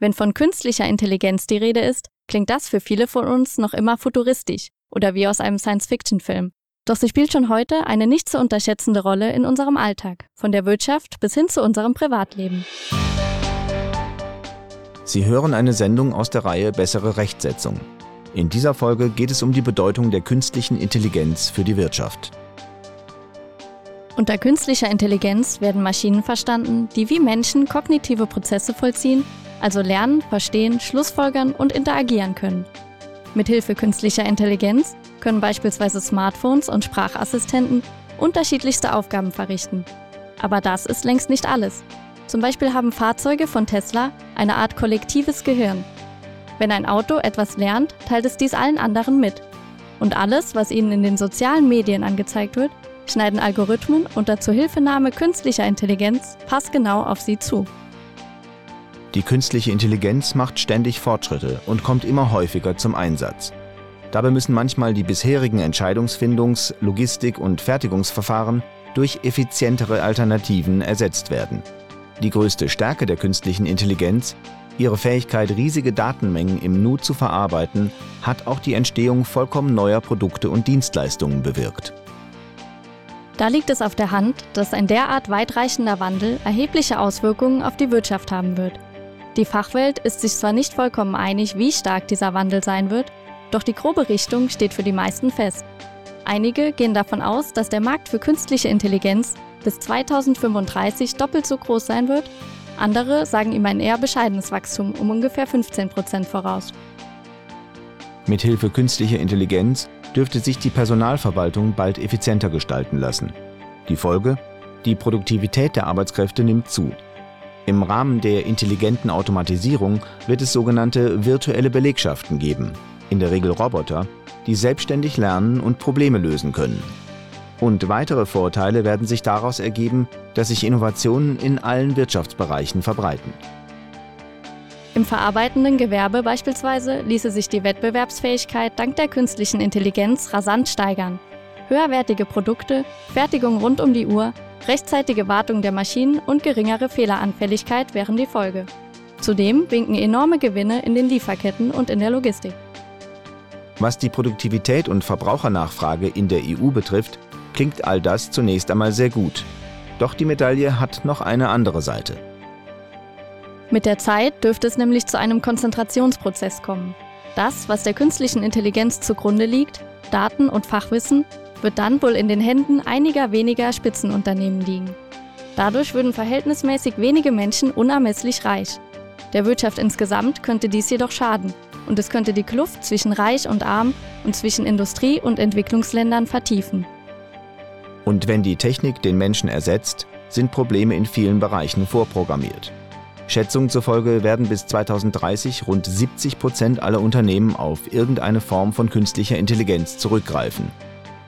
Wenn von künstlicher Intelligenz die Rede ist, klingt das für viele von uns noch immer futuristisch oder wie aus einem Science-Fiction-Film. Doch sie spielt schon heute eine nicht zu unterschätzende Rolle in unserem Alltag, von der Wirtschaft bis hin zu unserem Privatleben. Sie hören eine Sendung aus der Reihe Bessere Rechtsetzung. In dieser Folge geht es um die Bedeutung der künstlichen Intelligenz für die Wirtschaft. Unter künstlicher Intelligenz werden Maschinen verstanden, die wie Menschen kognitive Prozesse vollziehen, also lernen, verstehen, schlussfolgern und interagieren können. Mithilfe künstlicher Intelligenz können beispielsweise Smartphones und Sprachassistenten unterschiedlichste Aufgaben verrichten. Aber das ist längst nicht alles. Zum Beispiel haben Fahrzeuge von Tesla eine Art kollektives Gehirn. Wenn ein Auto etwas lernt, teilt es dies allen anderen mit. Und alles, was ihnen in den sozialen Medien angezeigt wird, schneiden Algorithmen unter Zuhilfenahme künstlicher Intelligenz passgenau auf sie zu. Die künstliche Intelligenz macht ständig Fortschritte und kommt immer häufiger zum Einsatz. Dabei müssen manchmal die bisherigen Entscheidungsfindungs-, Logistik- und Fertigungsverfahren durch effizientere Alternativen ersetzt werden. Die größte Stärke der künstlichen Intelligenz, ihre Fähigkeit, riesige Datenmengen im Nu zu verarbeiten, hat auch die Entstehung vollkommen neuer Produkte und Dienstleistungen bewirkt. Da liegt es auf der Hand, dass ein derart weitreichender Wandel erhebliche Auswirkungen auf die Wirtschaft haben wird. Die Fachwelt ist sich zwar nicht vollkommen einig, wie stark dieser Wandel sein wird, doch die grobe Richtung steht für die meisten fest. Einige gehen davon aus, dass der Markt für künstliche Intelligenz bis 2035 doppelt so groß sein wird, andere sagen ihm ein eher bescheidenes Wachstum um ungefähr 15 Prozent voraus. Mithilfe künstlicher Intelligenz dürfte sich die Personalverwaltung bald effizienter gestalten lassen. Die Folge? Die Produktivität der Arbeitskräfte nimmt zu. Im Rahmen der intelligenten Automatisierung wird es sogenannte virtuelle Belegschaften geben, in der Regel Roboter, die selbstständig lernen und Probleme lösen können. Und weitere Vorteile werden sich daraus ergeben, dass sich Innovationen in allen Wirtschaftsbereichen verbreiten. Im verarbeitenden Gewerbe beispielsweise ließe sich die Wettbewerbsfähigkeit dank der künstlichen Intelligenz rasant steigern. Höherwertige Produkte, Fertigung rund um die Uhr, rechtzeitige Wartung der Maschinen und geringere Fehleranfälligkeit wären die Folge. Zudem winken enorme Gewinne in den Lieferketten und in der Logistik. Was die Produktivität und Verbrauchernachfrage in der EU betrifft, klingt all das zunächst einmal sehr gut. Doch die Medaille hat noch eine andere Seite. Mit der Zeit dürfte es nämlich zu einem Konzentrationsprozess kommen. Das, was der künstlichen Intelligenz zugrunde liegt, Daten und Fachwissen, wird dann wohl in den Händen einiger weniger Spitzenunternehmen liegen. Dadurch würden verhältnismäßig wenige Menschen unermesslich reich. Der Wirtschaft insgesamt könnte dies jedoch schaden und es könnte die Kluft zwischen reich und arm und zwischen Industrie- und Entwicklungsländern vertiefen. Und wenn die Technik den Menschen ersetzt, sind Probleme in vielen Bereichen vorprogrammiert. Schätzungen zufolge werden bis 2030 rund 70 Prozent aller Unternehmen auf irgendeine Form von künstlicher Intelligenz zurückgreifen.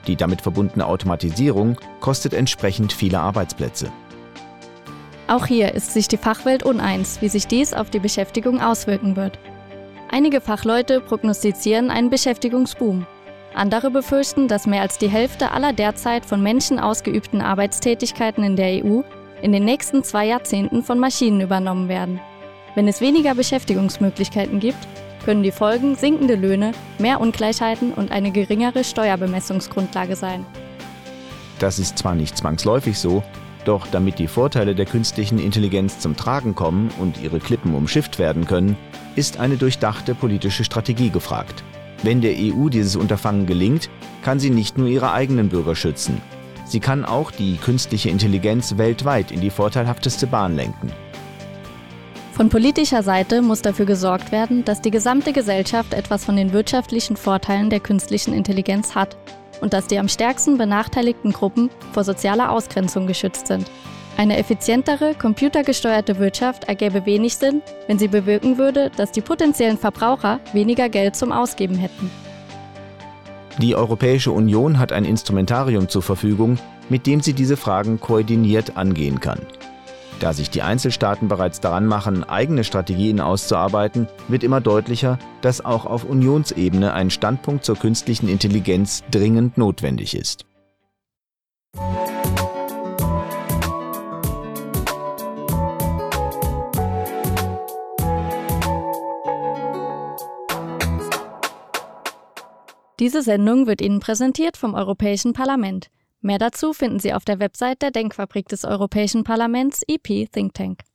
Die damit verbundene Automatisierung kostet entsprechend viele Arbeitsplätze. Auch hier ist sich die Fachwelt uneins, wie sich dies auf die Beschäftigung auswirken wird. Einige Fachleute prognostizieren einen Beschäftigungsboom. Andere befürchten, dass mehr als die Hälfte aller derzeit von Menschen ausgeübten Arbeitstätigkeiten in der EU in den nächsten zwei Jahrzehnten von Maschinen übernommen werden. Wenn es weniger Beschäftigungsmöglichkeiten gibt, können die Folgen sinkende Löhne, mehr Ungleichheiten und eine geringere Steuerbemessungsgrundlage sein. Das ist zwar nicht zwangsläufig so, doch damit die Vorteile der künstlichen Intelligenz zum Tragen kommen und ihre Klippen umschifft werden können, ist eine durchdachte politische Strategie gefragt. Wenn der EU dieses Unterfangen gelingt, kann sie nicht nur ihre eigenen Bürger schützen, Sie kann auch die künstliche Intelligenz weltweit in die vorteilhafteste Bahn lenken. Von politischer Seite muss dafür gesorgt werden, dass die gesamte Gesellschaft etwas von den wirtschaftlichen Vorteilen der künstlichen Intelligenz hat und dass die am stärksten benachteiligten Gruppen vor sozialer Ausgrenzung geschützt sind. Eine effizientere, computergesteuerte Wirtschaft ergäbe wenig Sinn, wenn sie bewirken würde, dass die potenziellen Verbraucher weniger Geld zum Ausgeben hätten. Die Europäische Union hat ein Instrumentarium zur Verfügung, mit dem sie diese Fragen koordiniert angehen kann. Da sich die Einzelstaaten bereits daran machen, eigene Strategien auszuarbeiten, wird immer deutlicher, dass auch auf Unionsebene ein Standpunkt zur künstlichen Intelligenz dringend notwendig ist. Diese Sendung wird Ihnen präsentiert vom Europäischen Parlament. Mehr dazu finden Sie auf der Website der Denkfabrik des Europäischen Parlaments EP Think Tank.